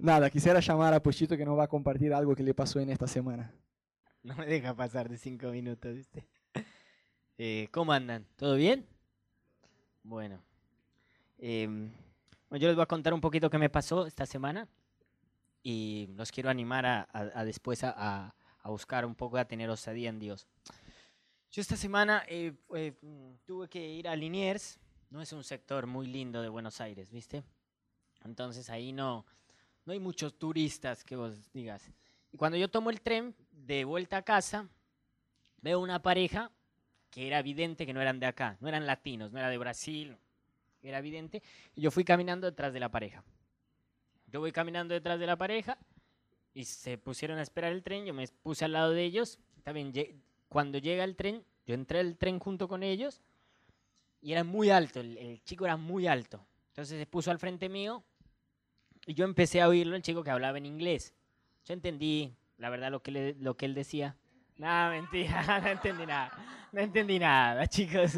Nada, quisiera llamar a Pochito que nos va a compartir algo que le pasó en esta semana. No me deja pasar de cinco minutos, ¿viste? Eh, ¿Cómo andan? ¿Todo bien? Bueno. bueno, yo les voy a contar un poquito qué me pasó esta semana y los quiero animar a, después a, buscar un poco, a tener osadía en Dios. Yo esta semana eh, eh, mm, tuve que ir a Liniers, no es un sector muy lindo de Buenos Aires, ¿viste? Entonces ahí no, no hay muchos turistas que vos digas. Y cuando yo tomo el tren de vuelta a casa, veo una pareja que era evidente que no eran de acá, no eran latinos, no era de Brasil, era evidente. Y yo fui caminando detrás de la pareja. Yo voy caminando detrás de la pareja y se pusieron a esperar el tren, yo me puse al lado de ellos. También cuando llega el tren, yo entré al tren junto con ellos y era muy alto, el, el chico era muy alto. Entonces se puso al frente mío y yo empecé a oírlo, el chico que hablaba en inglés. Yo entendí, la verdad, lo que, le- lo que él decía. No, mentira, no entendí nada. No entendí nada, chicos.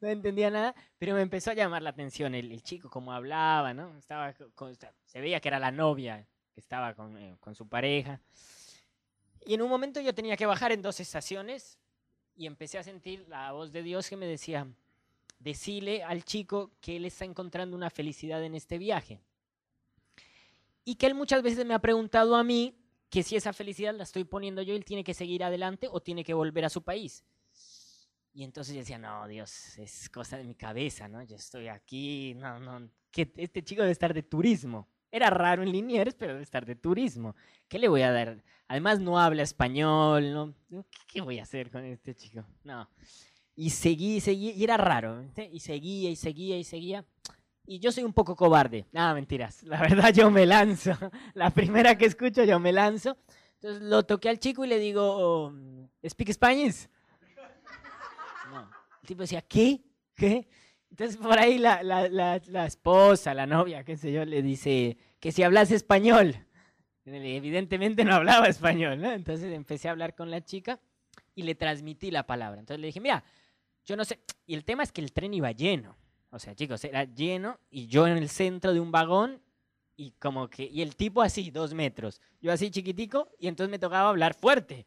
No entendía nada, pero me empezó a llamar la atención el, el chico, cómo hablaba, ¿no? Estaba co- con- se veía que era la novia que estaba con, eh, con su pareja. Y en un momento yo tenía que bajar en dos estaciones y empecé a sentir la voz de Dios que me decía, decile al chico que él está encontrando una felicidad en este viaje. Y que él muchas veces me ha preguntado a mí que si esa felicidad la estoy poniendo yo, él tiene que seguir adelante o tiene que volver a su país. Y entonces yo decía, no, Dios, es cosa de mi cabeza, ¿no? Yo estoy aquí, no, no, que este chico debe estar de turismo. Era raro en Liniers, pero debe estar de turismo. ¿Qué le voy a dar? Además no habla español, ¿no? ¿Qué, qué voy a hacer con este chico? No. Y seguí, seguí, y era raro, ¿viste? y seguía, y seguía, y seguía. Y yo soy un poco cobarde. Nada, mentiras. La verdad, yo me lanzo. La primera que escucho, yo me lanzo. Entonces lo toqué al chico y le digo, oh, ¿Speak Spanish? No. El tipo decía, ¿qué? ¿Qué? Entonces por ahí la, la, la, la esposa, la novia, qué sé yo, le dice que si hablas español. Evidentemente no hablaba español, ¿no? Entonces empecé a hablar con la chica y le transmití la palabra. Entonces le dije, mira, yo no sé. Y el tema es que el tren iba lleno. O sea, chicos, era lleno y yo en el centro de un vagón y como que, y el tipo así, dos metros. Yo así chiquitico y entonces me tocaba hablar fuerte.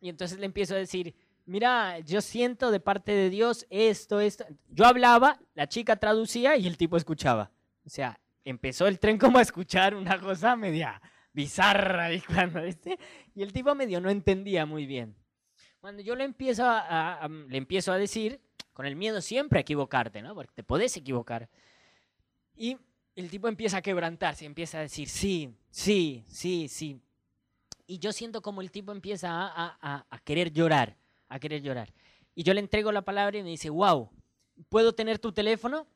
Y entonces le empiezo a decir, mira, yo siento de parte de Dios esto, esto. Yo hablaba, la chica traducía y el tipo escuchaba. O sea, empezó el tren como a escuchar una cosa media bizarra y cuando. Y el tipo medio no entendía muy bien. Cuando yo le empiezo a, a- a- le empiezo a decir, con el miedo siempre a equivocarte, ¿no? Porque te podés equivocar. Y el tipo empieza a quebrantarse, empieza a decir, sí, sí, sí, sí. Y yo siento como el tipo empieza a- a querer llorar, a querer llorar. Y yo le entrego la palabra y me dice, wow, ¿puedo tener tu teléfono?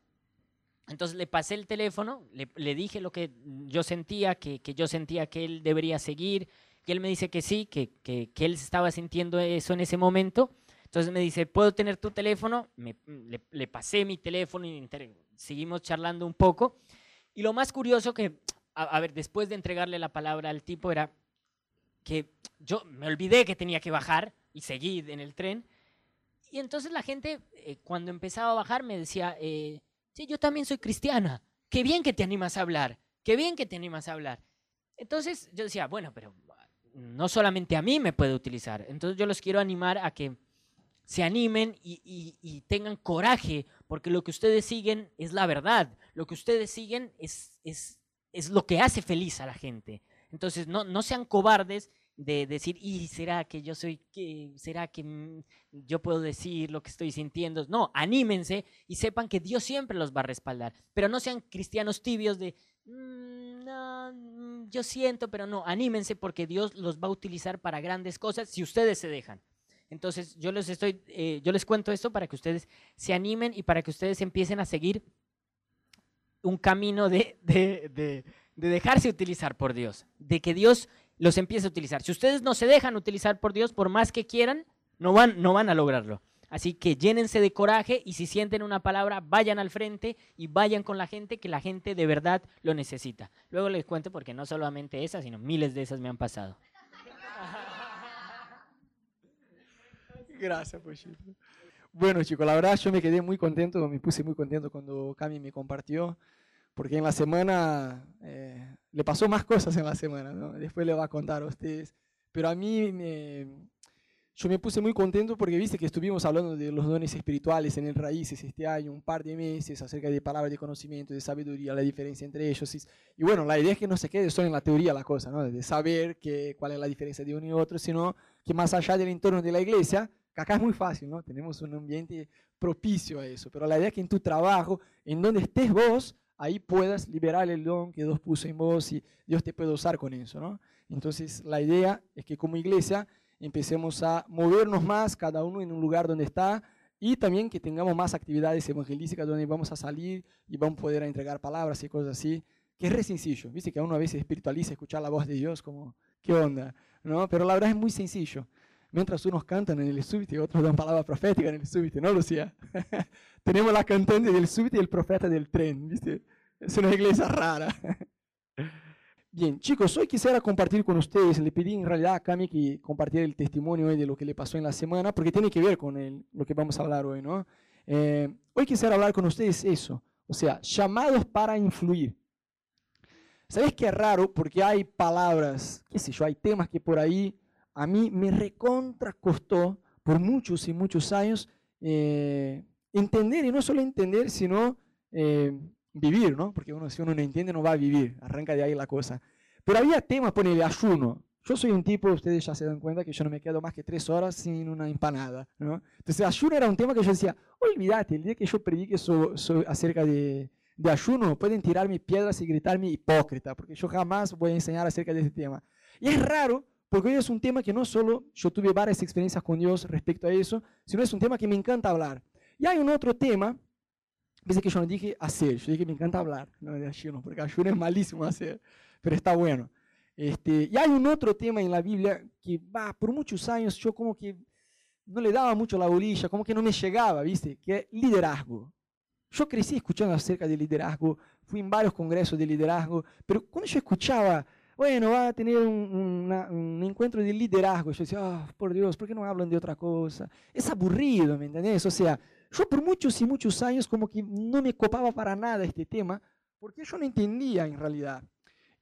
Entonces le pasé el teléfono, le, le dije lo que yo sentía, que, que yo sentía que él debería seguir, y él me dice que sí, que, que, que él estaba sintiendo eso en ese momento. Entonces me dice, ¿puedo tener tu teléfono? Me- le, le pasé mi teléfono y seguimos charlando un poco. Y lo más curioso que, a, a ver, después de entregarle la palabra al tipo era que yo me olvidé que tenía que bajar y seguí en el tren. Y entonces la gente, eh, cuando empezaba a bajar, me decía, eh, sí, yo también soy cristiana. Qué bien que te animas a hablar. Qué bien que te animas a hablar. Entonces yo decía, bueno, pero no solamente a mí me puede utilizar. Entonces yo los quiero animar a que se animen y, tengan coraje, porque lo que ustedes siguen es la verdad. Lo que ustedes siguen es, lo que hace feliz a la gente. Entonces no, sean cobardes de decir, ¿y será que yo soy, qué? será que mm, yo puedo decir lo que estoy sintiendo? No, anímense y sepan que Dios siempre los va a respaldar. Pero no sean cristianos tibios de, "Mm, no, mm, yo siento, pero no, anímense porque Dios los va a utilizar para grandes cosas si ustedes se dejan. Entonces yo les estoy, eh, yo les cuento esto para que ustedes se animen y para que ustedes empiecen a seguir un camino de, de- de- de dejarse utilizar por Dios, de que Dios los empiece a utilizar. Si ustedes no se dejan utilizar por Dios, por más que quieran, no van, no van a lograrlo. Así que llénense de coraje y si sienten una palabra, vayan al frente y vayan con la gente, que la gente de verdad lo necesita. Luego les cuento porque no solamente esas, sino miles de esas me han pasado. Gracias, Pochito. Bueno, chicos, la verdad yo me quedé muy contento, me puse muy contento cuando Cami me compartió, porque en la semana eh, le pasó más cosas en la semana, ¿no? Después le va a contar a ustedes. Pero a mí me, yo me puse muy contento porque viste que estuvimos hablando de los dones espirituales en el Raíces este año, un par de meses, acerca de palabras de conocimiento, de sabiduría, la diferencia entre ellos. Y, bueno, la idea es que no se quede solo en la teoría la cosa, ¿no? de saber que, cuál es la diferencia de uno y otro, sino que más allá del entorno de la iglesia, que acá es muy fácil, ¿no? tenemos un ambiente propicio a eso, pero la idea es que en tu trabajo, en donde estés vos, ahí puedas liberar el don que Dios puso en vos y Dios te puede usar con eso. ¿no? Entonces, la idea es que como iglesia empecemos a movernos más, cada uno en un lugar donde está, y también que tengamos más actividades evangelísticas donde vamos a salir y vamos a poder entregar palabras y cosas así, que es re sencillo. Viste que uno a veces espiritualiza escuchar la voz de Dios como, ¿qué onda? ¿No? Pero la verdad es muy sencillo. Mientras unos cantan en el súbito y otros dan palabras proféticas en el súbito, ¿no, Lucía? Tenemos la cantante del súbito y el profeta del tren, ¿viste? Es una iglesia rara. Bien, chicos, hoy quisiera compartir con ustedes, le pedí en realidad a Cami que compartiera el testimonio de lo que le pasó en la semana, porque tiene que ver con lo que vamos a hablar hoy, ¿no? Eh, hoy quisiera hablar con ustedes eso, o sea, llamados para influir. ¿Sabes qué es raro? Porque hay palabras, qué sé yo, hay temas que por ahí a mí me recontra costó por muchos y muchos años eh, entender, y no solo entender, sino eh, vivir, ¿no? Porque uno, si uno no entiende, no va a vivir. Arranca de ahí la cosa. Pero había temas, ponele ayuno. Yo soy un tipo, ustedes ya se dan cuenta que yo no me quedo más que tres horas sin una empanada, ¿no? Entonces, ayuno era un tema que yo decía, olvídate, el día que yo predique acerca de, de ayuno, pueden tirarme piedras y gritarme hipócrita, porque yo jamás voy a enseñar acerca de ese tema. Y es raro, porque hoy es un tema que no solo yo tuve varias experiencias con Dios respecto a eso, sino es un tema que me encanta hablar. Y hay un otro tema Pensé que yo no dije hacer, yo dije me encanta hablar, no de ayuno, porque ayuno es malísimo hacer, pero está bueno. Este, y hay un otro tema en la Biblia que va, por muchos años yo como que no le daba mucho la bolilla, como que no me llegaba, ¿viste? Que es liderazgo. Yo crecí escuchando acerca del liderazgo, fui en varios congresos de liderazgo, pero cuando yo escuchaba, bueno, va a tener un, un encuentro de liderazgo, yo decía, oh, por Dios, ¿por qué no hablan de otra cosa? Es aburrido, ¿me entendés? O sea, yo por muchos y muchos años como que no me copaba para nada este tema, porque yo no entendía en realidad.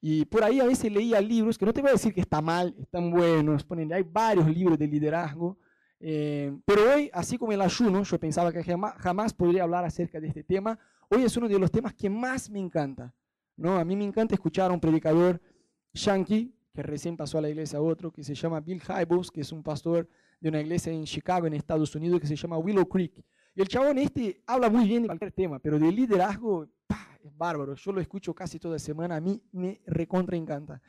Y por ahí a veces leía libros, que no te voy a decir que está mal, están buenos, ponen, hay varios libros de liderazgo, eh, pero hoy, así como el ayuno, yo pensaba que jamás, jamás, podría hablar acerca de este tema, hoy es uno de los temas que más me encanta. ¿no? A mí me encanta escuchar a un predicador yankee, que recién pasó a la iglesia a otro, que se llama Bill Hybels, que es un pastor de una iglesia en Chicago, en Estados Unidos, que se llama Willow Creek. Y el chabón este habla muy bien de cualquier tema, pero de liderazgo es bárbaro. Yo lo escucho casi toda semana, a mí me recontra encanta.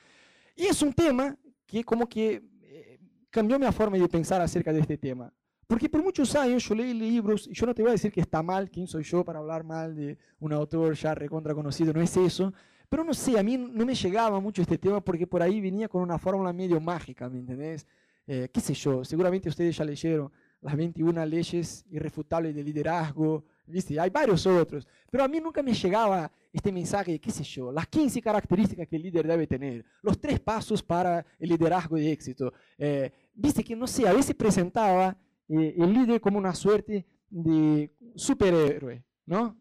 Y es un tema que como que eh, cambió mi forma de pensar acerca de este tema. Porque por muchos años yo leí libros, y yo no te voy a decir que está mal, quién soy yo para hablar mal de un autor ya recontra conocido, no es eso. Pero no sé, a mí no me llegaba mucho este tema porque por ahí venía con una fórmula medio mágica, ¿me entendés? Eh, ¿Qué sé yo? Seguramente ustedes ya leyeron las 21 leyes irrefutables de liderazgo, ¿viste? Hay varios otros, pero a mí nunca me llegaba este mensaje, qué sé yo, las 15 características que el líder debe tener, los tres pasos para el liderazgo de éxito. Eh, Viste que, no sé, a veces presentaba eh, el líder como una suerte de superhéroe, ¿no?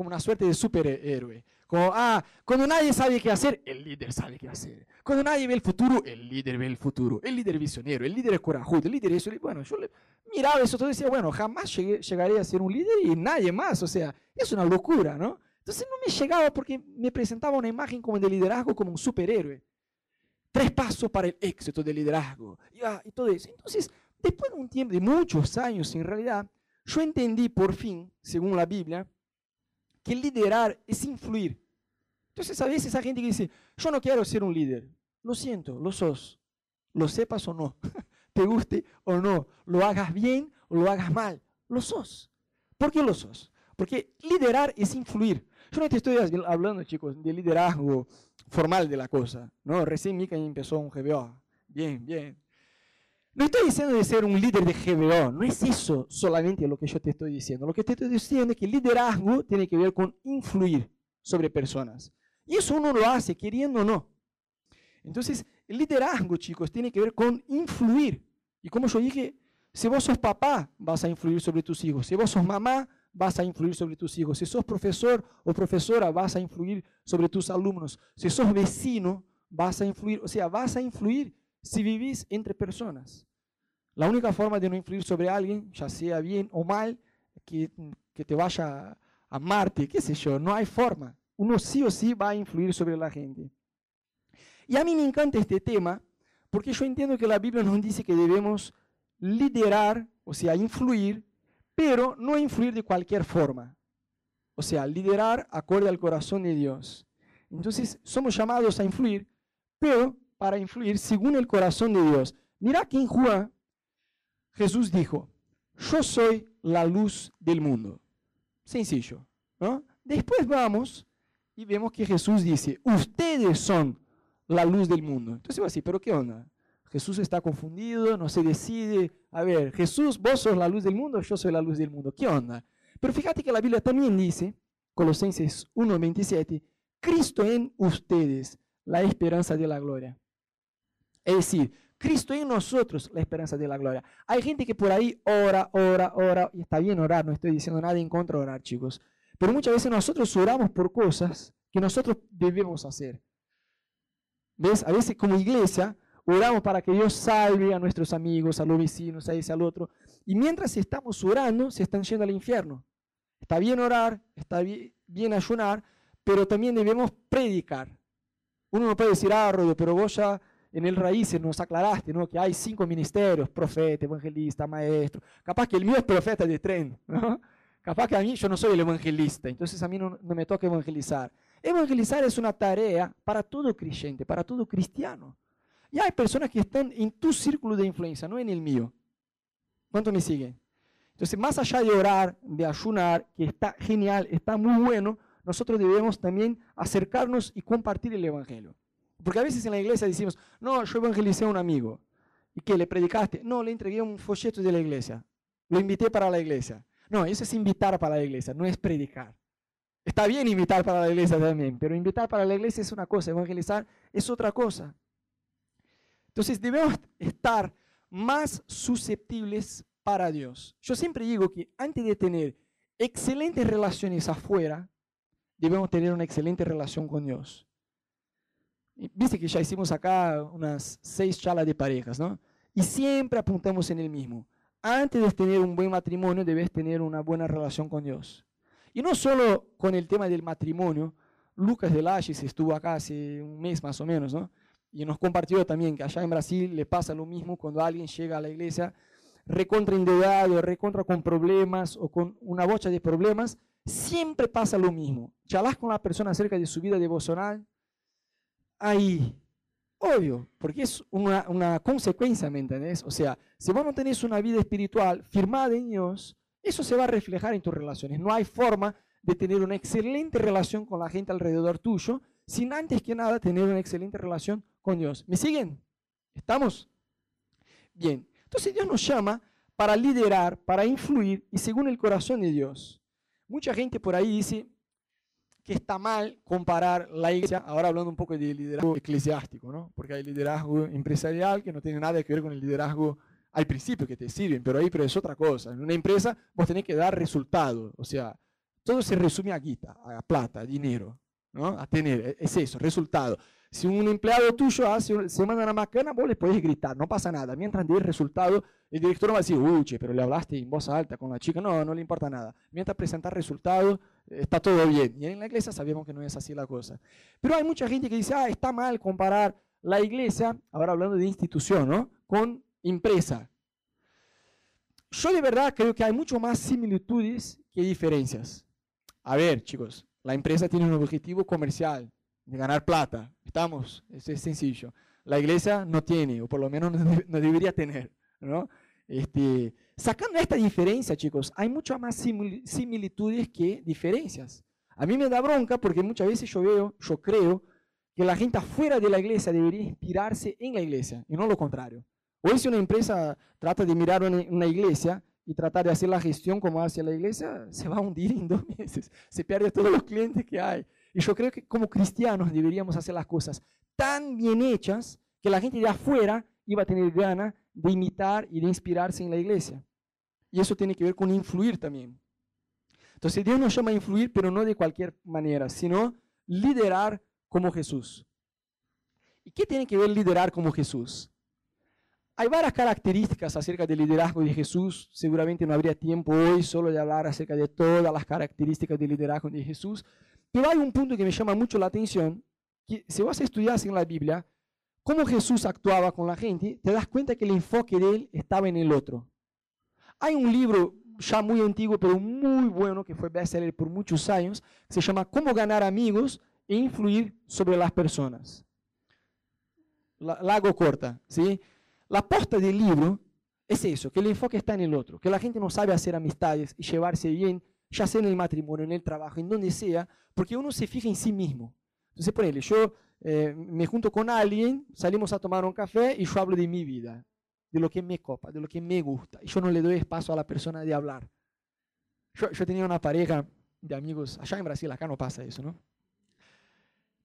Como una suerte de superhéroe. Como, ah, cuando nadie sabe qué hacer, el líder sabe qué hacer. Cuando nadie ve el futuro, el líder ve el futuro. El líder visionario, el líder corajudo, el líder eso. Bueno, yo miraba eso todo y decía, bueno, jamás llegaré a ser un líder y nadie más. O sea, es una locura, ¿no? Entonces no me llegaba porque me presentaba una imagen como de liderazgo como un superhéroe. Tres pasos para el éxito del liderazgo. Y, ah, y todo eso. Entonces, después de un tiempo, de muchos años en realidad, yo entendí por fin, según la Biblia, que liderar es influir. Entonces a veces esa gente que dice, yo no quiero ser un líder. Lo siento, lo sos. Lo sepas o no. Te guste o no. Lo hagas bien o lo hagas mal. Lo sos. ¿Por qué lo sos? Porque liderar es influir. Yo no te estoy hablando, chicos, de liderazgo formal de la cosa. No, recién Mika empezó un GBO. Bien, bien. No estoy diciendo de ser un líder de GBO, no es eso solamente lo que yo te estoy diciendo. Lo que te estoy diciendo es que liderazgo tiene que ver con influir sobre personas. Y eso uno lo hace queriendo o no. Entonces, el liderazgo, chicos, tiene que ver con influir. Y como yo dije, si vos sos papá, vas a influir sobre tus hijos. Si vos sos mamá, vas a influir sobre tus hijos. Si sos profesor o profesora, vas a influir sobre tus alumnos. Si sos vecino, vas a influir, o sea, vas a influir si vivís entre personas. La única forma de no influir sobre alguien, ya sea bien o mal, que, que te vaya a amarte, qué sé yo, no hay forma. Uno sí o sí va a influir sobre la gente. Y a mí me encanta este tema porque yo entiendo que la Biblia nos dice que debemos liderar, o sea, influir, pero no influir de cualquier forma. O sea, liderar acorde al corazón de Dios. Entonces, somos llamados a influir, pero para influir según el corazón de Dios. Mira que en Juan Jesús dijo, yo soy la luz del mundo. Sencillo, ¿no? Después vamos y vemos que Jesús dice, ustedes son la luz del mundo. Entonces va así, pero ¿qué onda? Jesús está confundido, no se decide. A ver, Jesús, vos sos la luz del mundo, yo soy la luz del mundo. ¿Qué onda? Pero fíjate que la Biblia también dice, Colosenses 1:27, Cristo en ustedes, la esperanza de la gloria. Es decir, Cristo en nosotros, la esperanza de la gloria. Hay gente que por ahí ora, ora, ora, y está bien orar, no estoy diciendo nada en contra de orar, chicos. Pero muchas veces nosotros oramos por cosas que nosotros debemos hacer. ¿Ves? A veces como iglesia oramos para que Dios salve a nuestros amigos, a los vecinos, a ese, al otro. Y mientras estamos orando, se están yendo al infierno. Está bien orar, está bien, ayunar, pero también debemos predicar. Uno no puede decir, ah, Rodo, pero vos ya en el Raíces nos aclaraste ¿no? que hay cinco ministerios, profeta, evangelista, maestro. Capaz que el mío es profeta de tren, ¿no? Capaz que a mí yo no soy el evangelista, entonces a mí no, me toca evangelizar. Evangelizar es una tarea para todo creyente, para todo cristiano. Y hay personas que están en tu círculo de influencia, no en el mío. ¿Cuánto me siguen? Entonces, más allá de orar, de ayunar, que está genial, está muy bueno, nosotros debemos también acercarnos y compartir el Evangelio. Porque a veces en la iglesia decimos, no, yo evangelicé a un amigo. ¿Y qué? ¿Le predicaste? No, le entregué un folleto de la iglesia. Lo invité para la iglesia. No, eso es invitar para la iglesia, no es predicar. Está bien invitar para la iglesia también, pero invitar para la iglesia es una cosa, evangelizar es otra cosa. Entonces debemos estar más susceptibles para Dios. Yo siempre digo que antes de tener excelentes relaciones afuera, debemos tener una excelente relación con Dios. Viste que ya hicimos acá unas seis charlas de parejas, ¿no? Y siempre apuntamos en el mismo. Antes de tener un buen matrimonio, debes tener una buena relación con Dios. Y no solo con el tema del matrimonio. Lucas de Lages estuvo acá hace un mes más o menos, ¿no? Y nos compartió también que allá en Brasil le pasa lo mismo cuando alguien llega a la iglesia recontra endeudado, recontra con problemas o con una bocha de problemas, siempre pasa lo mismo. Charlas con la persona acerca de su vida devocional, ahí. Obvio, porque es una, una consecuencia, ¿me entendés? O sea, si vos no tenés una vida espiritual firmada en Dios, eso se va a reflejar en tus relaciones. No hay forma de tener una excelente relación con la gente alrededor tuyo sin antes que nada tener una excelente relación con Dios. ¿Me siguen? ¿Estamos? Bien. Entonces Dios nos llama para liderar, para influir y según el corazón de Dios. Mucha gente por ahí dice, que está mal comparar la iglesia, ahora hablando un poco de liderazgo eclesiástico, ¿no? porque hay liderazgo empresarial que no tiene nada que ver con el liderazgo al principio que te sirven, pero ahí pero es otra cosa. En una empresa vos tenés que dar resultados, o sea, todo se resume a guita, a plata, a dinero, ¿no? a tener, e-, es eso, resultado. Si un empleado tuyo hace, se manda una macana, vos le podés gritar, no pasa nada. Mientras dé el resultado, el director no va a decir, uy, pero le hablaste en voz alta con la chica. No, no le importa nada. Mientras presentar resultados, está todo bien. Y en la iglesia sabemos que no es así la cosa. Pero hay mucha gente que dice, ah, está mal comparar la iglesia, ahora hablando de institución, ¿no? Con empresa. Yo de verdad creo que hay mucho más similitudes que diferencias. A ver, chicos, la empresa tiene un objetivo comercial, de ganar plata. Estamos, eso es sencillo. La iglesia no tiene, o por lo menos no, debería tener. ¿no? Este, sacando esta diferencia, chicos, hay muchas más similitudes que diferencias. A mí me da bronca porque muchas veces yo veo, yo creo, que la gente afuera de la iglesia debería inspirarse en la iglesia y no lo contrario. Hoy si una empresa trata de mirar una, iglesia y tratar de hacer la gestión como hace la iglesia, se va a hundir en dos meses. Se pierde todos los clientes que hay. Y yo creo que como cristianos deberíamos hacer las cosas tan bien hechas que la gente de afuera iba a tener ganas de imitar y de inspirarse en la iglesia. Y eso tiene que ver con influir también. Entonces Dios nos llama a influir, pero no de cualquier manera, sino liderar como Jesús. ¿Y qué tiene que ver liderar como Jesús? Hay varias características acerca del liderazgo de Jesús. Seguramente no habría tiempo hoy solo de hablar acerca de todas las características del liderazgo de Jesús. Pero hay un punto que me llama mucho la atención, que si vas a estudiar en la Biblia, cómo Jesús actuaba con la gente, te das cuenta que el enfoque de él estaba en el otro. Hay un libro ya muy antiguo, pero muy bueno, que fue bestseller por muchos años, se llama Cómo ganar amigos e influir sobre las personas. La hago corta, ¿sí? La posta del libro es eso, que el enfoque está en el otro, que la gente no sabe hacer amistades y llevarse bien, ya sea en el matrimonio, en el trabajo, en donde sea, porque uno se fija en sí mismo. Entonces, ejemplo, yo eh, me junto con alguien, salimos a tomar un café y yo hablo de mi vida, de lo que me copa, de lo que me gusta, y yo no le doy espacio a la persona de hablar. Yo, yo tenía una pareja de amigos, allá en Brasil, acá no pasa eso, ¿no?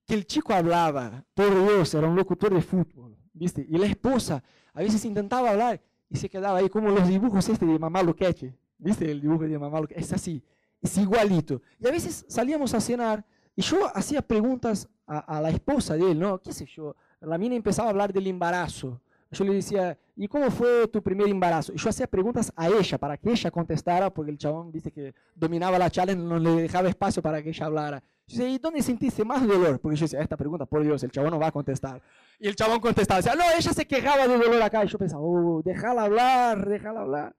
Que el chico hablaba, por Dios, era un locutor de fútbol, ¿viste? Y la esposa a veces intentaba hablar y se quedaba ahí como los dibujos este de Mamá Luqueche. ¿Viste el dibujo de Mamá? Es así, es igualito. Y a veces salíamos a cenar y yo hacía preguntas a, a, la esposa de él, ¿no? ¿Qué sé yo? La mina empezaba a hablar del embarazo. Yo le decía, ¿y cómo fue tu primer embarazo? Y yo hacía preguntas a ella para que ella contestara, porque el chabón, viste, que dominaba la charla, no le dejaba espacio para que ella hablara. Yo decía, ¿y dónde sentiste más dolor? Porque yo decía, esta pregunta, por Dios, el chabón no va a contestar. Y el chabón contestaba, decía, no, ella se quejaba de dolor acá. Y yo pensaba, oh, déjala hablar, déjala hablar.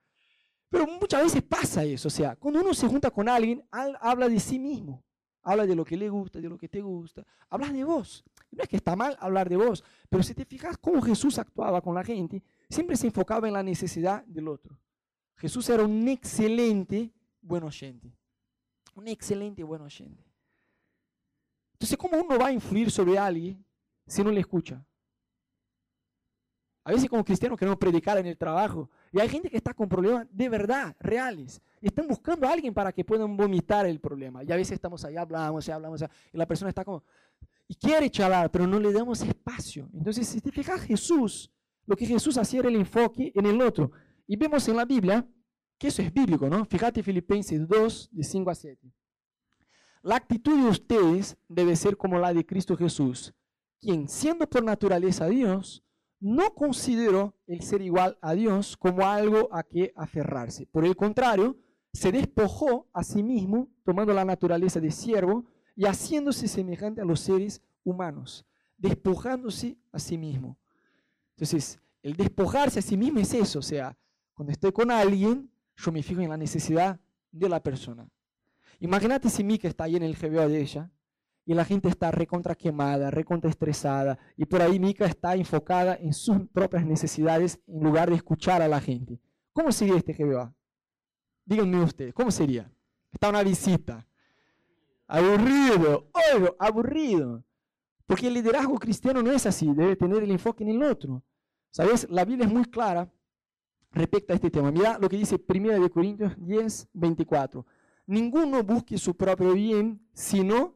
Pero muchas veces pasa eso, o sea, cuando uno se junta con alguien, habla de sí mismo, habla de lo que le gusta, de lo que te gusta, hablas de vos. No es que está mal hablar de vos, pero si te fijas cómo Jesús actuaba con la gente, siempre se enfocaba en la necesidad del otro. Jesús era un excelente buen oyente, un excelente buen oyente. Entonces, ¿cómo uno va a influir sobre alguien si no le escucha? A veces como cristianos queremos predicar en el trabajo y hay gente que está con problemas de verdad, reales. Y están buscando a alguien para que puedan vomitar el problema. Y a veces estamos ahí, hablamos, hablamos, y la persona está como, y quiere charlar, pero no le damos espacio. Entonces, si te fijas, Jesús, lo que Jesús hacía era el enfoque en el otro. Y vemos en la Biblia que eso es bíblico, ¿no? Fíjate Filipenses 2, de 5 a 7. La actitud de ustedes debe ser como la de Cristo Jesús, quien, siendo por naturaleza Dios, no consideró el ser igual a Dios como algo a que aferrarse. Por el contrario, se despojó a sí mismo, tomando la naturaleza de siervo y haciéndose semejante a los seres humanos, despojándose a sí mismo. Entonces, el despojarse a sí mismo es eso, o sea, cuando estoy con alguien, yo me fijo en la necesidad de la persona. Imagínate si Mika está ahí en el GBO de ella y la gente está recontra quemada, recontra estresada y por ahí Mika está enfocada en sus propias necesidades en lugar de escuchar a la gente. ¿Cómo sería este GBA? Díganme ustedes, ¿cómo sería? Está una visita. Aburrido, oigo, aburrido. Porque el liderazgo cristiano no es así, debe tener el enfoque en el otro. ¿Sabes? La Biblia es muy clara respecto a este tema. Mira lo que dice 1 Corintios 10, 24. Ninguno busque su propio bien, sino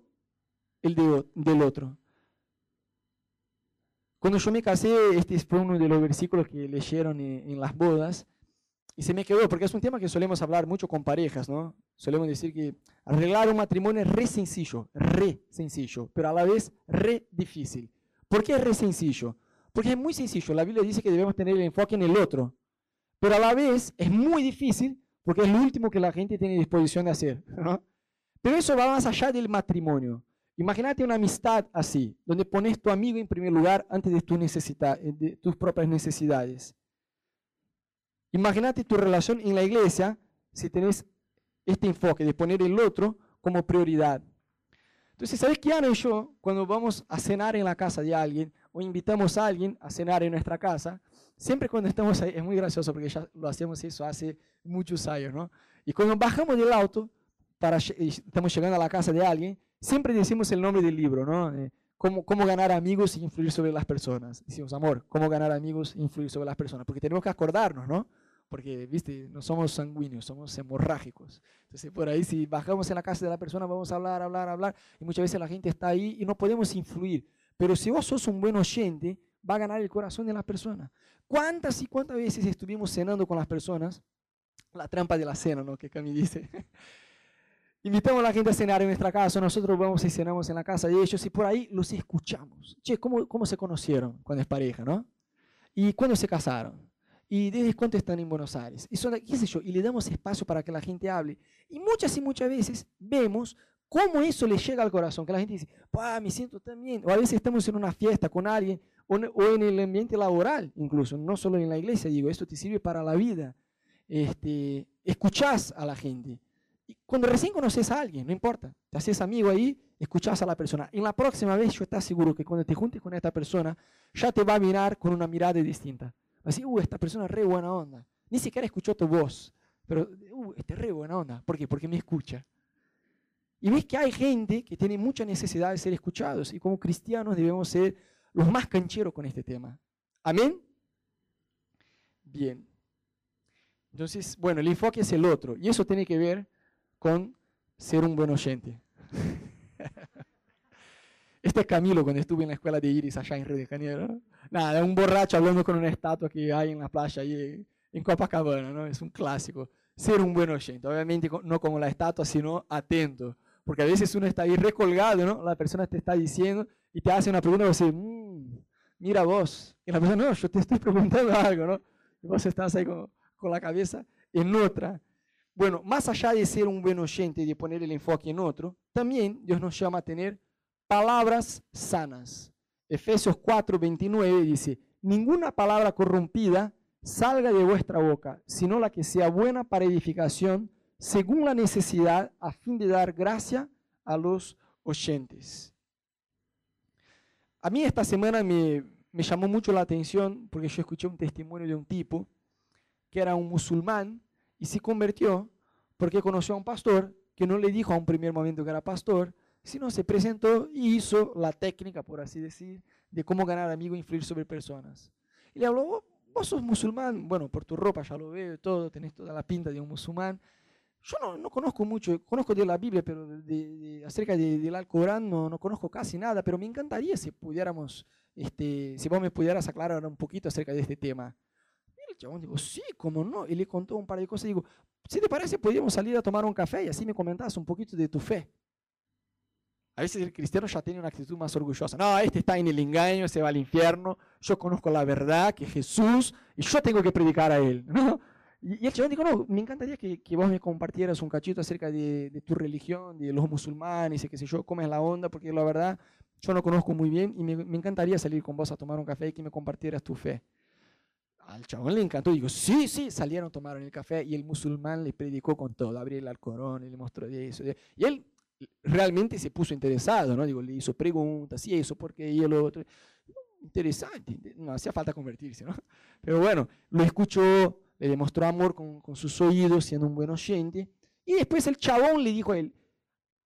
el de, del otro. Cuando yo me casé, este fue uno de los versículos que leyeron en, las bodas. Y se me quedó, porque es un tema que solemos hablar mucho con parejas, ¿no? Solemos decir que arreglar un matrimonio es re sencillo, re sencillo, pero a la vez re difícil. ¿Por qué es re sencillo? Porque es muy sencillo. La Biblia dice que debemos tener el enfoque en el otro, pero a la vez es muy difícil porque es lo último que la gente tiene disposición de hacer. Pero eso va más allá del matrimonio. Imagínate una amistad así, donde pones tu amigo en primer lugar antes de, tu de tus propias necesidades. Imagínate tu relación en la iglesia si tenés este enfoque de poner el otro como prioridad. Entonces, ¿sabes qué Ana y yo, cuando vamos a cenar en la casa de alguien o invitamos a alguien a cenar en nuestra casa, siempre cuando estamos ahí, es muy gracioso porque ya lo hacemos eso hace muchos años, ¿no? Y cuando bajamos del auto, para, estamos llegando a la casa de alguien, siempre decimos el nombre del libro, ¿no? Eh, cómo, ganar amigos e influir sobre las personas. Decimos, amor, cómo ganar amigos e influir sobre las personas, porque tenemos que acordarnos, ¿no? porque, viste, no somos sanguíneos, somos hemorrágicos. Entonces, por ahí, si bajamos en la casa de la persona, vamos a hablar, hablar, hablar, y muchas veces la gente está ahí y no podemos influir. Pero si vos sos un buen oyente, va a ganar el corazón de la persona. ¿Cuántas y cuántas veces estuvimos cenando con las personas? La trampa de la cena, ¿no? Que Cami dice. invitamos a la gente a cenar en nuestra casa, nosotros vamos y cenamos en la casa de ellos y por ahí los escuchamos. Che, ¿cómo, cómo se conocieron cuando es pareja, no? ¿Y cuándo se casaron? ¿Y desde cuánto están en Buenos Aires? Y, son, qué sé yo, y le damos espacio para que la gente hable. Y muchas y muchas veces vemos cómo eso le llega al corazón, que la gente dice, me siento tan bien. O a veces estamos en una fiesta con alguien, o en el ambiente laboral incluso, no solo en la iglesia, digo, esto te sirve para la vida. Este, escuchás a la gente. Y cuando recién conoces a alguien, no importa, te haces amigo ahí, escuchás a la persona. En la próxima vez yo estoy seguro que cuando te juntes con esta persona, ya te va a mirar con una mirada distinta. Así, uh, esta persona es re buena onda. Ni siquiera escuchó tu voz, pero, uh, este es re buena onda. ¿Por qué? Porque me escucha. Y ves que hay gente que tiene mucha necesidad de ser escuchados y como cristianos debemos ser los más cancheros con este tema. Amén. Bien. Entonces, bueno, el enfoque es el otro y eso tiene que ver con ser un buen oyente. Este es Camilo cuando estuve en la escuela de Iris allá en Río de Janeiro. Nada, un borracho hablando con una estatua que hay en la playa ahí en Copacabana, ¿no? Es un clásico. Ser un buen oyente, obviamente no como la estatua, sino atento. Porque a veces uno está ahí recolgado, ¿no? La persona te está diciendo y te hace una pregunta y decís, mmm, mira vos. Y la persona, no, yo te estoy preguntando algo, ¿no? Y vos estás ahí con, con la cabeza en otra. Bueno, más allá de ser un buen oyente y de poner el enfoque en otro, también Dios nos llama a tener palabras sanas. Efesios 4, 29 dice, ninguna palabra corrompida salga de vuestra boca, sino la que sea buena para edificación, según la necesidad, a fin de dar gracia a los oyentes. A mí esta semana me, me llamó mucho la atención porque yo escuché un testimonio de un tipo que era un musulmán y se convirtió porque conoció a un pastor que no le dijo a un primer momento que era pastor, sino se presentó y hizo la técnica, por así decir, de cómo ganar amigos e influir sobre personas. Y le habló, vos sos musulmán, bueno, por tu ropa ya lo veo, todo, tenés toda la pinta de un musulmán. Yo no, no conozco mucho, conozco de la Biblia, pero de, acerca del Alcorán no, no conozco casi nada, pero me encantaría si pudiéramos, este, si vos me pudieras aclarar un poquito acerca de este tema. Y el chabón dijo, sí, cómo no, y le contó un par de cosas, digo, si te parece, podríamos salir a tomar un café y así me comentas un poquito de tu fe. A veces el cristiano ya tiene una actitud más orgullosa. No, este está en el engaño, se va al infierno. Yo conozco la verdad, que es Jesús, y yo tengo que predicar a él. ¿no? Y, el chabón dijo, no, me encantaría que, que, vos me compartieras un cachito acerca de, de, tu religión, de los musulmanes, y qué sé yo, cómo es la onda, porque la verdad yo no conozco muy bien y me, me, encantaría salir con vos a tomar un café y que me compartieras tu fe. Al chabón le encantó, digo, sí, sí, salieron, tomaron el café y el musulmán le predicó con todo, abrió el Alcorón y le mostró eso. Y él realmente se puso interesado, ¿no? Digo, le hizo preguntas, y eso, ¿por qué? Y el otro. Interesante, no hacía falta convertirse, ¿no? Pero bueno, lo escuchó, le demostró amor con, con sus oídos, siendo un buen oyente. Y después el chabón le dijo a él,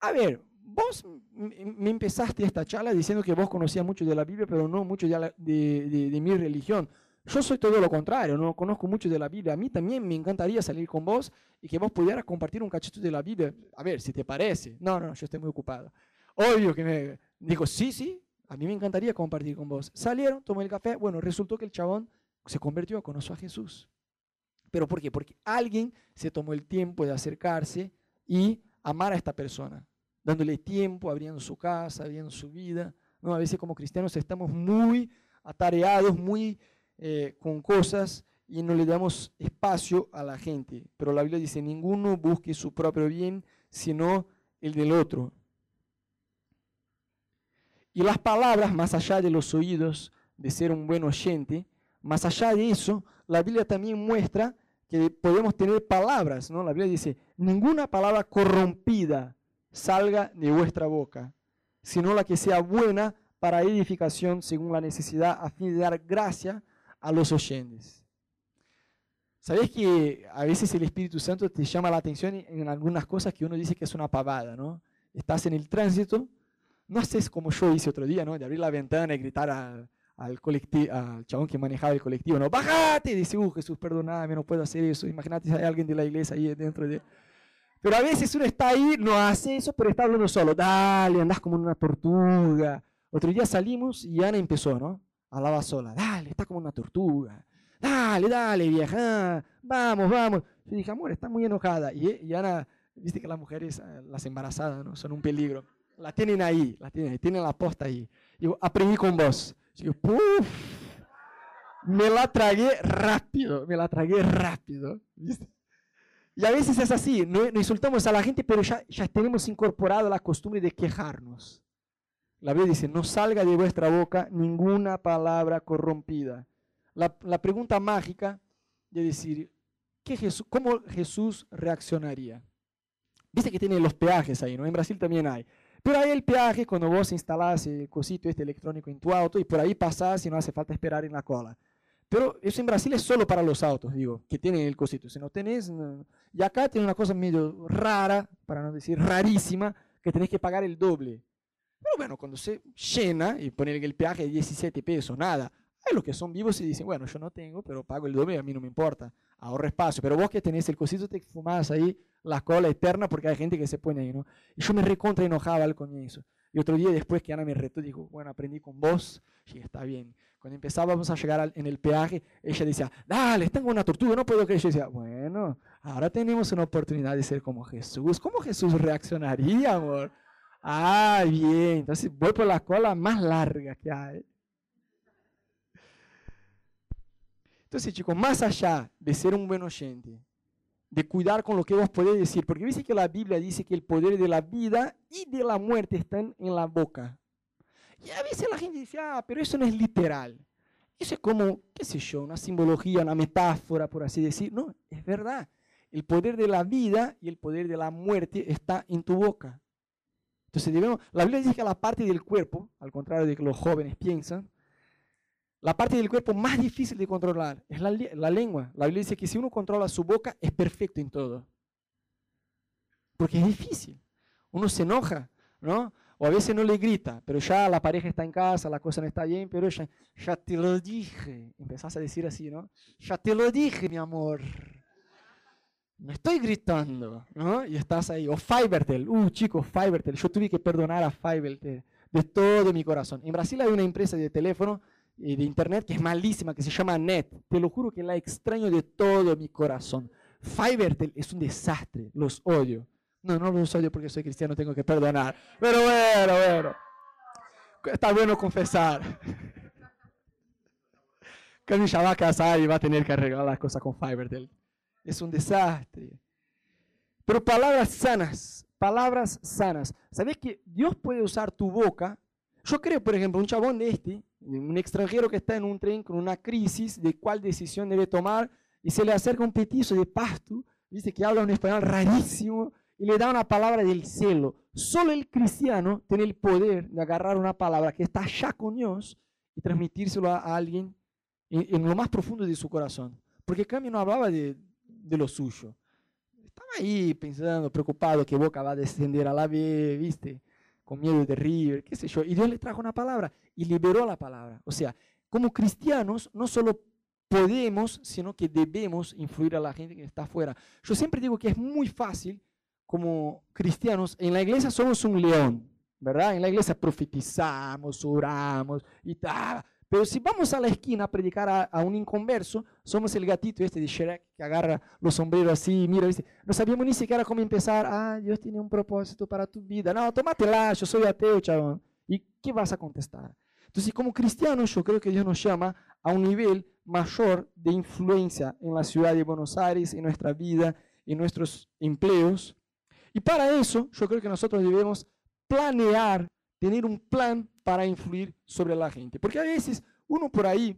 a ver, vos me empezaste esta charla diciendo que vos conocías mucho de la Biblia, pero no mucho de, de mi religión. Yo soy todo lo contrario, no conozco mucho de la Biblia. A mí también me encantaría salir con vos y que vos pudieras compartir un cachito de la Biblia. A ver, si te parece. No, no, yo estoy muy ocupado. Obvio que me digo, sí, sí, a mí me encantaría compartir con vos. Salieron, tomé el café. Bueno, resultó que el chabón se convirtió, conoció a Jesús. ¿Pero por qué? Porque alguien se tomó el tiempo de acercarse y amar a esta persona, dándole tiempo, abriendo su casa, abriendo su vida. ¿no? A veces como cristianos estamos muy atareados, muy eh, con cosas y no le damos espacio a la gente. Pero la Biblia dice, ninguno busque su propio bien, sino el del otro. Y las palabras, más allá de los oídos, de ser un buen oyente, más allá de eso, la Biblia también muestra que podemos tener palabras, ¿no? La Biblia dice, ninguna palabra corrompida salga de vuestra boca, sino la que sea buena para edificación según la necesidad, a fin de dar gracia a los oyentes. ¿Sabes que a veces el Espíritu Santo te llama la atención en algunas cosas que uno dice que es una pavada, ¿no? Estás en el tránsito, no haces como yo hice otro día, ¿no? De abrir la ventana y gritar al, al, chabón que manejaba el colectivo, ¿no? ¡Bájate! Y dice, uh, Jesús, perdóname, no puedo hacer eso. Imagínate si hay alguien de la iglesia ahí dentro de... Pero a veces uno está ahí, no hace eso, pero está hablando solo. Dale, andás como una tortuga. Otro día salimos y Ana empezó, ¿no? Hablaba sola, dale, está como una tortuga. Dale, dale, vieja, vamos, vamos. Yo dije, amor, está muy enojada. Y, Ana Viste que las mujeres, eh, las embarazadas, ¿no? son un peligro. La tienen ahí, la tienen ahí, tienen la posta ahí. Digo, aprendí con vos. Digo, ¡puf! Me la tragué rápido, me la tragué rápido. Y a veces es así, no, no, insultamos a la gente, pero ya, ya tenemos incorporado la costumbre de quejarnos. La Biblia dice, no salga de vuestra boca ninguna palabra corrompida. La, pregunta mágica de decir, ¿qué Jesús, ¿cómo Jesús reaccionaría? Viste que tiene los peajes ahí, ¿no? En Brasil también hay. Pero hay el peaje cuando vos instalás el cosito este electrónico en tu auto y por ahí pasás y no hace falta esperar en la cola. Pero eso en Brasil es solo para los autos, digo, que tienen el cosito. Si no tenés, no. y acá tiene una cosa medio rara, para no decir rarísima, que tenés que pagar el doble. Pero bueno, cuando se llena y ponen el peaje de 17 pesos, nada. Hay los que son vivos y dicen, bueno, yo no tengo, pero pago el doble, a mí no me importa, ahorro espacio. Pero vos que tenés el cosito, te fumás ahí la cola eterna porque hay gente que se pone ahí, ¿no? Y yo me recontra enojaba al comienzo. Y otro día después que Ana me retó, dijo, bueno, aprendí con vos, sí, está bien. Cuando empezábamos a llegar en el peaje, ella decía, dale, tengo una tortuga, no puedo creer. Yo decía, bueno, ahora tenemos una oportunidad de ser como Jesús. ¿Cómo Jesús reaccionaría, amor? Ah, bien, entonces voy por la cola más larga que hay. Entonces, chicos, más allá de ser un buen oyente, de cuidar con lo que vos podés decir, porque viste que la Biblia dice que el poder de la vida y de la muerte están en la boca. Y a veces la gente dice, ah, pero eso no es literal. Eso es como, qué sé yo, una simbología, una metáfora, por así decir. No, es verdad. El poder de la vida y el poder de la muerte está en tu boca. Entonces debemos, la Biblia dice que la parte del cuerpo, al contrario de que los jóvenes piensan, la parte del cuerpo más difícil de controlar es la, la, lengua. La Biblia dice que si uno controla su boca es perfecto en todo. Porque es difícil. Uno se enoja, ¿no? O a veces no le grita, pero ya la pareja está en casa, la cosa no está bien, pero ya, ya te lo dije. Empezás a decir así, ¿no? Ya te lo dije, mi amor. No estoy gritando, ¿no? Y estás ahí. O Fivertel. Uh, chicos, Fivertel. Yo tuve que perdonar a Fivertel de todo mi corazón. En Brasil hay una empresa de teléfono y de internet que es malísima, que se llama Net. Te lo juro que la extraño de todo mi corazón. Fivertel es un desastre, los odio. No, no los odio porque soy cristiano, tengo que perdonar. Pero bueno, bueno. Está bueno confesar. Cami va a casar y va a tener que arreglar las cosas con Fivertel. Es un desastre. Pero palabras sanas, palabras sanas. ¿Sabes que Dios puede usar tu boca? Yo creo, por ejemplo, un chabón de este, un extranjero que está en un tren con una crisis de cuál decisión debe tomar y se le acerca un petizo de pasto, dice que habla un español rarísimo y le da una palabra del cielo. Solo el cristiano tiene el poder de agarrar una palabra que está allá con Dios y transmitírselo a alguien en, lo más profundo de su corazón. Porque Cami no hablaba de, de lo suyo. Estaba ahí pensando, preocupado que Boca va a descender a la B, ¿viste? Con miedo de River, qué sé yo. Y Dios le trajo una palabra y liberó la palabra. O sea, como cristianos, no solo podemos, sino que debemos influir a la gente que está afuera. Yo siempre digo que es muy fácil, como cristianos, en la iglesia somos un león, ¿verdad? En la iglesia profetizamos, oramos y tal. Pero si vamos a la esquina a predicar a, un inconverso, somos el gatito este de Shrek que agarra los sombreros así, mira, dice, no sabíamos ni siquiera cómo empezar. Ah, Dios tiene un propósito para tu vida. No, tómatela, yo soy ateo, chabón. ¿Y qué vas a contestar? Entonces, como cristianos, yo creo que Dios nos llama a un nivel mayor de influencia en la ciudad de Buenos Aires, en nuestra vida, en nuestros empleos. Y para eso, yo creo que nosotros debemos planear, tener un plan para influir sobre la gente. Porque a veces uno por ahí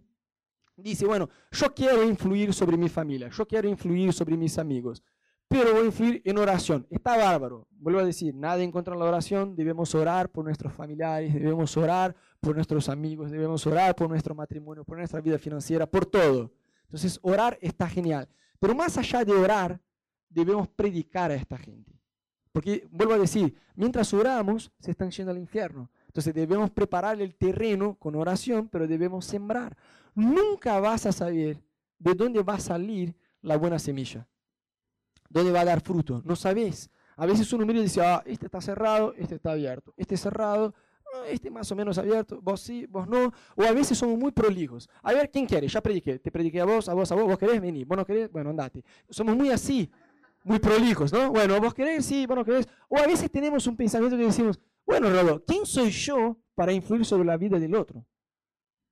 dice, bueno, yo quiero influir sobre mi familia, yo quiero influir sobre mis amigos, pero voy a influir en oración. Está bárbaro. Vuelvo a decir, nada en contra de la oración, debemos orar por nuestros familiares, debemos orar por nuestros amigos, debemos orar por nuestro matrimonio, por nuestra vida financiera, por todo. Entonces, orar está genial. Pero más allá de orar, debemos predicar a esta gente. Porque, vuelvo a decir, mientras oramos, se están yendo al infierno. Entonces debemos preparar el terreno con oración, pero debemos sembrar. Nunca vas a saber de dónde va a salir la buena semilla, dónde va a dar fruto. No sabes. A veces uno mira y dice, ah, este está cerrado, este está abierto, este cerrado, ah, este más o menos abierto, vos sí, vos no. O a veces somos muy prolijos. A ver, ¿quién quiere? Ya prediqué, te prediqué a vos, a vos, a vos, vos querés venir, vos no querés, bueno, andate. Somos muy así. Muy prolijos, ¿no? Bueno, vos querés, sí, vos no querés. O a veces tenemos un pensamiento que decimos, bueno, Rodo, ¿quién soy yo para influir sobre la vida del otro?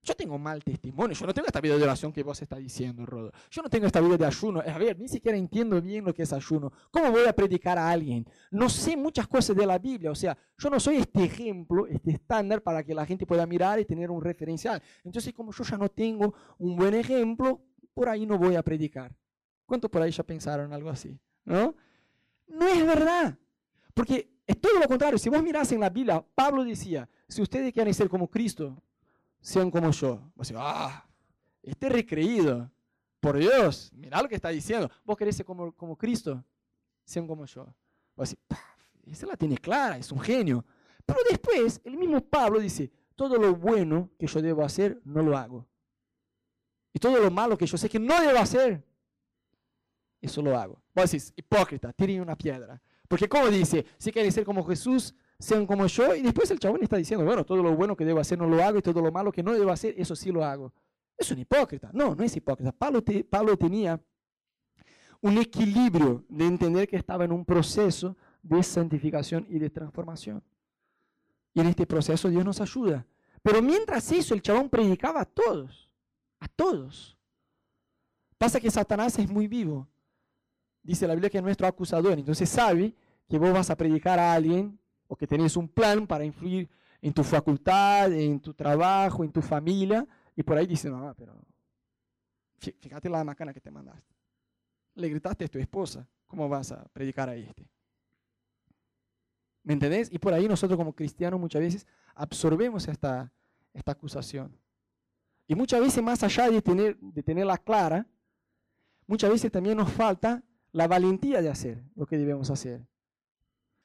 Yo tengo mal testimonio, yo no tengo esta vida de oración que vos estás diciendo, Rodo. Yo no tengo esta vida de ayuno. A ver, ni siquiera entiendo bien lo que es ayuno. ¿Cómo voy a predicar a alguien? No sé muchas cosas de la Biblia. O sea, yo no soy este ejemplo, este estándar para que la gente pueda mirar y tener un referencial. Entonces, como yo ya no tengo un buen ejemplo, por ahí no voy a predicar. ¿Cuántos por ahí ya pensaron algo así? ¿No? No es verdad. Porque es todo lo contrario. Si vos mirás en la Biblia, Pablo decía, si ustedes quieren ser como Cristo, sean como yo. Vos decís, ah, este recreído. Por Dios, mirá lo que está diciendo. Vos querés ser como, Cristo, sean como yo. Vos decís, esa la tiene clara, es un genio. Pero después, el mismo Pablo dice, todo lo bueno que yo debo hacer, no lo hago. Y todo lo malo que yo sé que no debo hacer, eso lo hago. Vos decís, hipócrita, tiren una piedra. Porque como dice, si quieren ser como Jesús, sean como yo. Y después el chabón está diciendo, bueno, todo lo bueno que debo hacer no lo hago y todo lo malo que no debo hacer, eso sí lo hago. Es un hipócrita. No, no es hipócrita. Pablo, Pablo tenía un equilibrio de entender que estaba en un proceso de santificación y de transformación. Y en este proceso Dios nos ayuda. Pero mientras eso, el chabón predicaba a todos. A todos. Pasa que Satanás es muy vivo. Dice la Biblia que es nuestro acusador. Entonces sabe que vos vas a predicar a alguien o que tenés un plan para influir en tu facultad, en tu trabajo, en tu familia, y por ahí dicen, no, pero fíjate la macana que te mandaste. Le gritaste a tu esposa, ¿cómo vas a predicar a este? ¿Me entendés? Y por ahí nosotros como cristianos muchas veces absorbemos esta, esta acusación. Y muchas veces más allá de, de tenerla clara, muchas veces también nos falta la valentía de hacer lo que debemos hacer.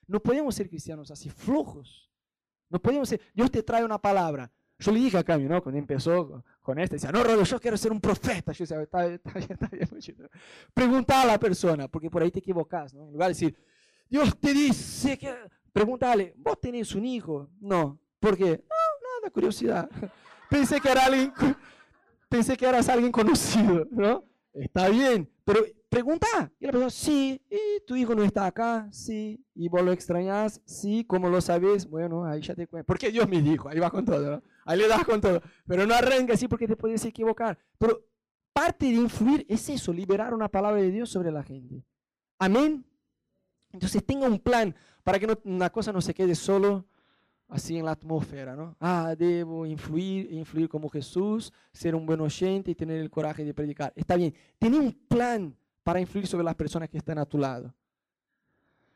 No podemos ser cristianos así, flojos. No podemos ser, Dios te trae una palabra. Yo le dije a Cami, ¿no? Cuando empezó con esta, decía, no, Rodo, yo quiero ser un profeta. Yo decía, está, bien, está bien, Pregunta a la persona, porque por ahí te equivocas, ¿no? En lugar de decir, Dios te dice que... Pregúntale, ¿vos tenés un hijo? No. ¿Por qué? No, nada, curiosidad. Pensé que era alguien, pensé que eras alguien conocido, ¿no? Está bien, pero pregunta. Y la persona, sí, ¿y tu hijo no está acá? Sí. ¿Y vos lo extrañas? Sí. ¿Cómo lo sabes? Bueno, ahí ya te cuento. Porque Dios me dijo, ahí va con todo, ¿no? Ahí le das con todo. Pero no arranca así porque te puedes equivocar. Pero parte de influir es eso, liberar una palabra de Dios sobre la gente. Amén. Entonces tenga un plan para que no, una cosa no se quede solo así en la atmósfera, ¿no? Ah, debo influir, influir como Jesús, ser un buen oyente y tener el coraje de predicar. Está bien, tiene un plan para influir sobre las personas que están a tu lado.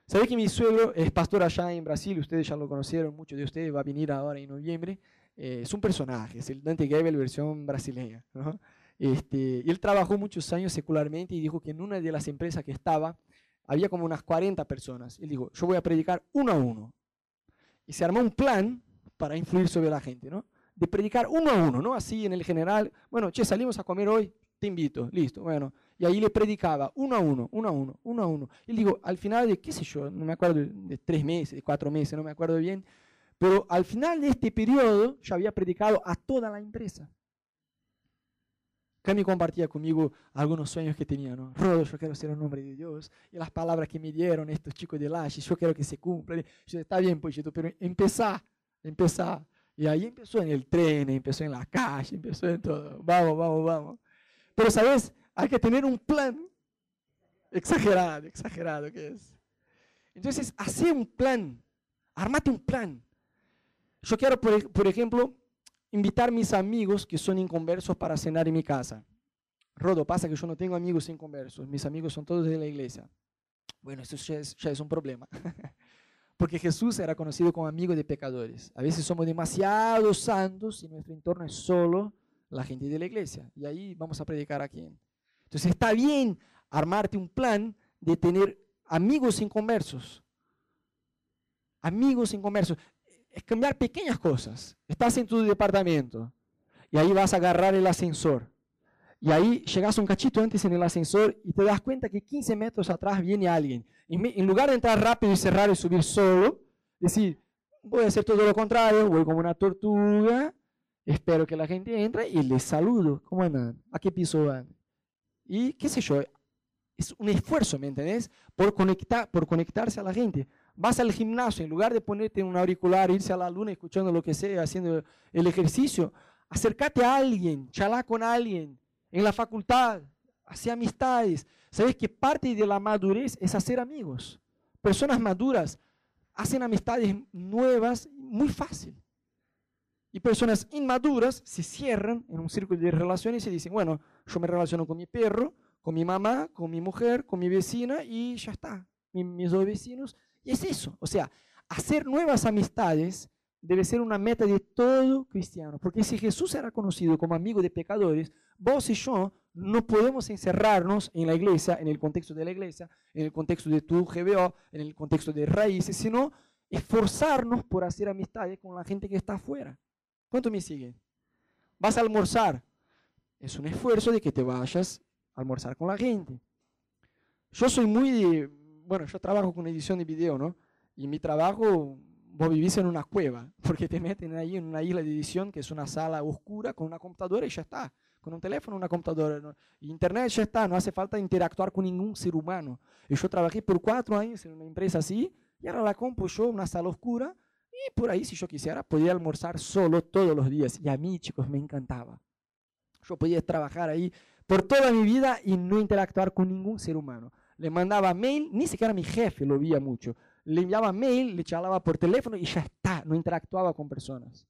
Sabes que mi suegro es pastor allá en Brasil, ustedes ya lo conocieron, muchos de ustedes va a venir ahora en noviembre. Eh, es un personaje, es el Dante Gebel versión brasileña. Este, y él trabajó muchos años secularmente y dijo que en una de las empresas que estaba había como unas 40 personas. Él dijo, yo voy a predicar uno a uno. Y se armó un plan para influir sobre la gente, ¿no? De predicar uno a uno, ¿no? Así en el general, bueno, che, salimos a comer hoy, te invito, listo, bueno, y ahí le predicaba uno a uno, uno a uno, uno a uno. Y digo, al final de, qué sé yo, no me acuerdo de, tres meses, de cuatro meses, no me acuerdo bien, pero al final de este periodo ya había predicado a toda la empresa. Cami compartía conmigo algunos sueños que tenía, ¿no? Rodo, yo quiero ser un hombre de Dios. Y las palabras que me dieron estos chicos de Lash, yo quiero que se cumplan. Yo está bien, Pochito, pero empezar, empezar. Y ahí empezó en el tren, empezó en la calle, empezó en todo. Vamos, vamos, vamos. Pero, ¿sabes? Hay que tener un plan exagerado, exagerado que es. Entonces, hace un plan, armate un plan. Yo quiero, por, por ejemplo, invitar a mis amigos que son inconversos para cenar en mi casa. Rodo, pasa que yo no tengo amigos inconversos, mis amigos son todos de la iglesia. Bueno, eso ya es, ya es un problema. Porque Jesús era conocido como amigo de pecadores. A veces somos demasiado santos y nuestro entorno es solo la gente de la iglesia. Y ahí vamos a predicar a quién. Entonces está bien armarte un plan de tener amigos inconversos. Amigos inconversos. Es cambiar pequeñas cosas. Estás en tu departamento y ahí vas a agarrar el ascensor. Y ahí llegas un cachito antes en el ascensor y te das cuenta que 15 metros atrás viene alguien. En lugar de entrar rápido y cerrar y subir solo, decir, voy a hacer todo lo contrario, voy como una tortuga, espero que la gente entre y les saludo. ¿Cómo andan? ¿A qué piso van? Y qué sé yo, es un esfuerzo, ¿me entendés? Por, conectar, por conectarse a la gente. Vas al gimnasio, en lugar de ponerte un auricular, irse a la luna escuchando lo que sea, haciendo el ejercicio, acércate a alguien, chalá con alguien, en la facultad, hacer amistades. Sabes que parte de la madurez es hacer amigos. Personas maduras hacen amistades nuevas muy fácil. Y personas inmaduras se cierran en un círculo de relaciones y dicen, bueno, yo me relaciono con mi perro, con mi mamá, con mi mujer, con mi vecina y ya está, mis dos vecinos. Y es eso, o sea, hacer nuevas amistades debe ser una meta de todo cristiano, porque si Jesús era conocido como amigo de pecadores, vos y yo no podemos encerrarnos en la iglesia, en el contexto de la iglesia, en el contexto de tu GBO, en el contexto de raíces, sino esforzarnos por hacer amistades con la gente que está afuera. ¿Cuánto me siguen? Vas a almorzar. Es un esfuerzo de que te vayas a almorzar con la gente. Yo soy muy de, bueno, yo trabajo con edición de video, ¿no? Y mi trabajo, vos vivís en una cueva, porque te meten ahí en una isla de edición que es una sala oscura con una computadora y ya está. Con un teléfono, una computadora. Internet ya está, no hace falta interactuar con ningún ser humano. Y yo trabajé por cuatro años en una empresa así, y ahora la compu yo, una sala oscura, y por ahí, si yo quisiera, podía almorzar solo todos los días. Y a mí, chicos, me encantaba. Yo podía trabajar ahí por toda mi vida y no interactuar con ningún ser humano. Le mandaba mail, ni siquiera mi jefe lo veía mucho. Le enviaba mail, le charlaba por teléfono y ya está, no interactuaba con personas.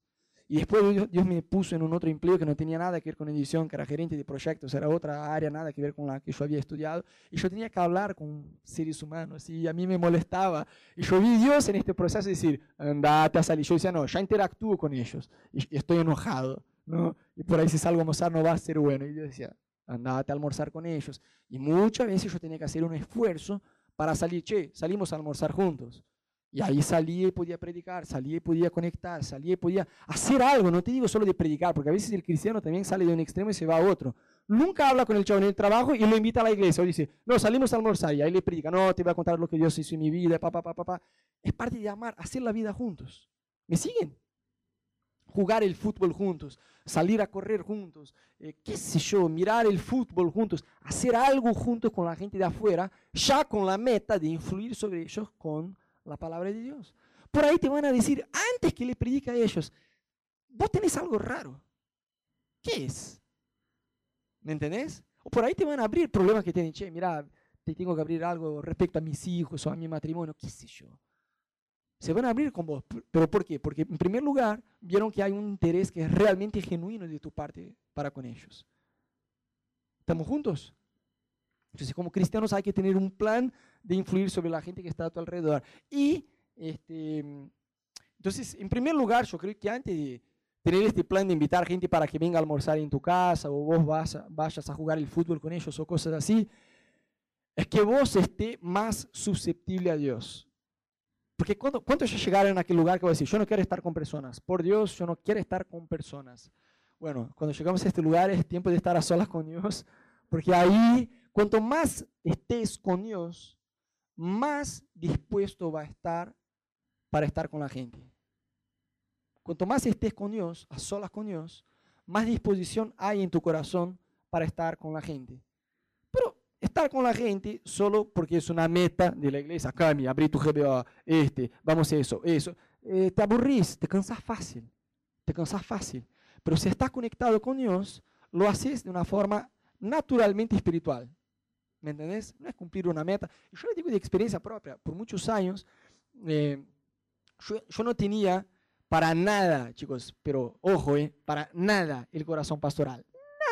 Y después Dios, me puso en un otro empleo que no tenía nada que ver con edición, que era gerente de proyectos, era otra área, nada que ver con la que yo había estudiado. Y yo tenía que hablar con seres humanos y a mí me molestaba. Y yo vi Dios en este proceso decir, andate a salir. Yo decía, no, ya interactúo con ellos y, estoy enojado. ¿no? Y por ahí si salgo a almorzar no va a ser bueno. Y yo decía, andate a almorzar con ellos. Y muchas veces yo tenía que hacer un esfuerzo para salir, che, salimos a almorzar juntos. Y ahí salía y podía predicar, salía y podía conectar, salía y podía hacer algo. No te digo solo de predicar, porque a veces el cristiano también sale de un extremo y se va a otro. Nunca habla con el chavo en el trabajo y lo invita a la iglesia. O dice, no, salimos a almorzar y ahí le predica, no, te voy a contar lo que Dios hizo en mi vida, papá, papá, papá. Es parte de amar, hacer la vida juntos. ¿Me siguen? Jugar el fútbol juntos, salir a correr juntos, eh, qué sé yo, mirar el fútbol juntos, hacer algo juntos con la gente de afuera, ya con la meta de influir sobre ellos con la palabra de Dios. Por ahí te van a decir, antes que le predica a ellos, vos tenés algo raro. ¿Qué es? ¿Me entendés? O por ahí te van a abrir problemas que tienen, che, mira, te tengo que abrir algo respecto a mis hijos o a mi matrimonio, qué sé yo. Se van a abrir con vos. ¿Pero por qué? Porque en primer lugar vieron que hay un interés que es realmente genuino de tu parte para con ellos. ¿Estamos juntos? Entonces, como cristianos hay que tener un plan de influir sobre la gente que está a tu alrededor. Y, este, entonces, en primer lugar, yo creo que antes de tener este plan de invitar gente para que venga a almorzar en tu casa o vos vas vayas a jugar el fútbol con ellos o cosas así, es que vos estés más susceptible a Dios. Porque ¿cuántos ya llegaron a aquel lugar que vos decís, yo no quiero estar con personas? Por Dios, yo no quiero estar con personas. Bueno, cuando llegamos a este lugar es tiempo de estar a solas con Dios, porque ahí, cuanto más estés con Dios, más dispuesto va a estar para estar con la gente. Cuanto más estés con Dios, a solas con Dios, más disposición hay en tu corazón para estar con la gente. Pero estar con la gente solo porque es una meta de la iglesia, Cami, abrí tu GBA, este, vamos a eso, eso. Eh, te aburrís, te cansas fácil, te cansas fácil. Pero si estás conectado con Dios, lo haces de una forma naturalmente espiritual. ¿Me entendés? No es cumplir una meta. Yo le digo de experiencia propia, por muchos años, eh, yo, no tenía para nada, chicos, pero ojo, eh, para nada el corazón pastoral.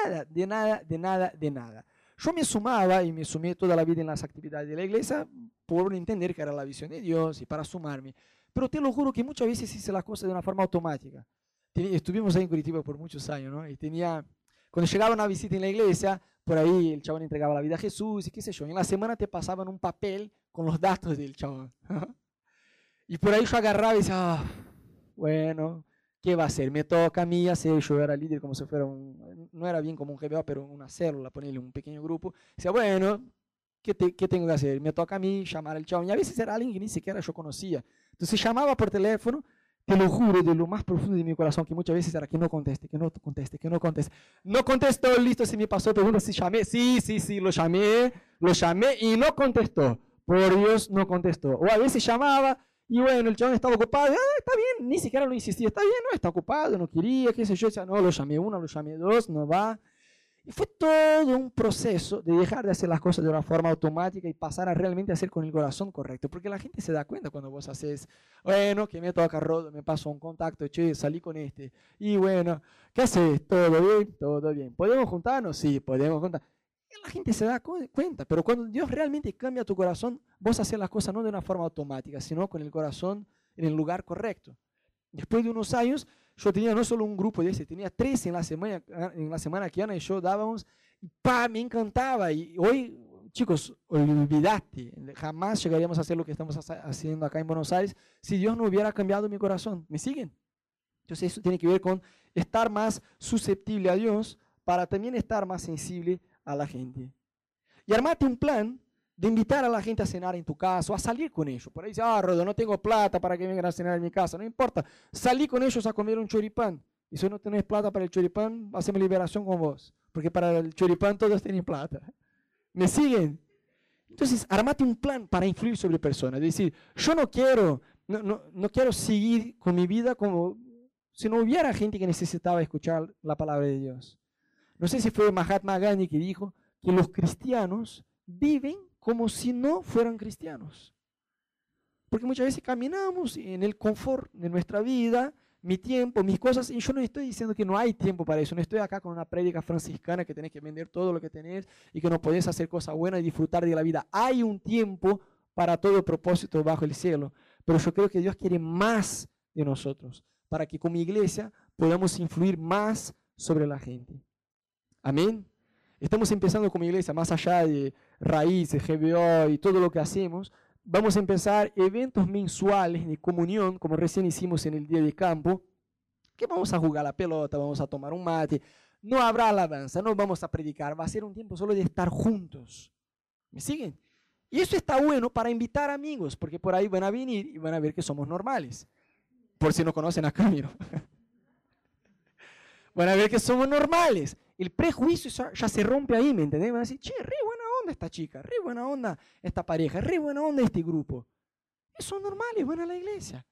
Nada, de nada, de nada, de nada. Yo me sumaba y me sumé toda la vida en las actividades de la iglesia por entender que era la visión de Dios y para sumarme. Pero te lo juro que muchas veces hice las cosas de una forma automática. Estuvimos ahí en Curitiba por muchos años, ¿no? Y tenía, cuando llegaba una visita en la iglesia, por ahí el chabón entregaba la vida a Jesús y qué sé yo. En la semana te pasaban un papel con los datos del chabón. y por ahí yo agarraba y decía, ah, bueno, ¿qué va a hacer? Me toca a mí hacer, yo era líder como si fuera un, no era bien como un GBA, pero una célula, ponerle un pequeño grupo. Decía, bueno, ¿qué, ¿qué, tengo que hacer? Me toca a mí llamar al chabón. Y a veces era alguien que ni siquiera yo conocía. Entonces llamaba por teléfono, te lo juro de lo más profundo de mi corazón, que muchas veces era que no conteste, que no conteste, que no conteste. No contestó, listo, se me pasó, pregunta si llamé. Sí, sí, sí, lo llamé, lo llamé y no contestó. Por Dios, no contestó. O a veces llamaba y bueno, el chabón estaba ocupado. Ah, está bien, ni siquiera lo insistía. Está bien, no, está ocupado, no quería, qué sé yo. Decía, no, lo llamé uno, lo llamé dos, no va. Y fue todo un proceso de dejar de hacer las cosas de una forma automática y pasar a realmente hacer con el corazón correcto. Porque la gente se da cuenta cuando vos haces, bueno, que me toca rodo, me paso un contacto, che, salí con este. Y bueno, ¿qué haces? ¿Todo bien? Todo bien. ¿Podemos juntarnos? Sí, podemos juntar. la gente se da cuenta, pero cuando Dios realmente cambia tu corazón, vos haces las cosas no de una forma automática, sino con el corazón en el lugar correcto. Después de unos años, yo tenía no solo un grupo de ese, tenía tres en la semana, en la semana que Ana y yo dábamos, y pa, me encantaba. Y hoy, chicos, olvidaste, jamás llegaríamos a hacer lo que estamos haciendo acá en Buenos Aires si Dios no hubiera cambiado mi corazón. ¿Me siguen? Entonces eso tiene que ver con estar más susceptible a Dios para también estar más sensible a la gente. Y armate un plan de invitar a la gente a cenar en tu casa o a salir con ellos. Por ahí dice, ah, Rodo, no tengo plata para que vengan a cenar en mi casa. No importa, salí con ellos a comer un choripán. Y si no tenés plata para el choripán, hacemos liberación con vos. Porque para el choripán todos tienen plata. ¿Me siguen? Entonces, armate un plan para influir sobre personas. Es decir, yo no quiero, no, no, no quiero seguir con mi vida como si no hubiera gente que necesitaba escuchar la palabra de Dios. No sé si fue Mahatma Gandhi que dijo que los cristianos viven como si no fueran cristianos. Porque muchas veces caminamos en el confort de nuestra vida, mi tiempo, mis cosas, y yo no estoy diciendo que no hay tiempo para eso, no estoy acá con una prédica franciscana que tenés que vender todo lo que tenés y que no podés hacer cosas buenas y disfrutar de la vida. Hay un tiempo para todo propósito bajo el cielo, pero yo creo que Dios quiere más de nosotros, para que como iglesia podamos influir más sobre la gente. Amén. Estamos empezando como iglesia, más allá de raíces, GBO y todo lo que hacemos, vamos a empezar eventos mensuales de comunión, como recién hicimos en el día de campo, que vamos a jugar la pelota, vamos a tomar un mate, no habrá alabanza, no vamos a predicar, va a ser un tiempo solo de estar juntos. ¿Me siguen? Y eso está bueno para invitar amigos, porque por ahí van a venir y van a ver que somos normales. Por si no conocen a Camilo. van a ver que somos normales el prejuicio ya se rompe ahí, ¿me entendés? Van a decir, che, re buena onda esta chica, re buena onda esta pareja, re buena onda este grupo. Eso es normal, es buena la iglesia.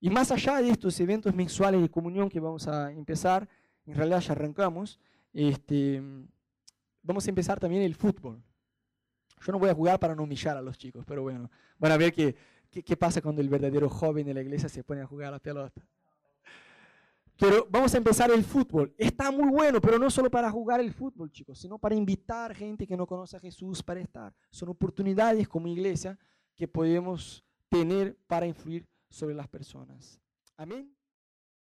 Y más allá de estos eventos mensuales de comunión que vamos a empezar, en realidad ya arrancamos, este, vamos a empezar también el fútbol. Yo no voy a jugar para no humillar a los chicos, pero bueno, van a ver qué, qué pasa cuando el verdadero joven de la iglesia se pone a jugar a la pelota. Pero vamos a empezar el fútbol. Está muy bueno, pero no solo para jugar el fútbol, chicos, sino para invitar gente que no conoce a Jesús para estar. Son oportunidades como iglesia que podemos tener para influir sobre las personas. Amén.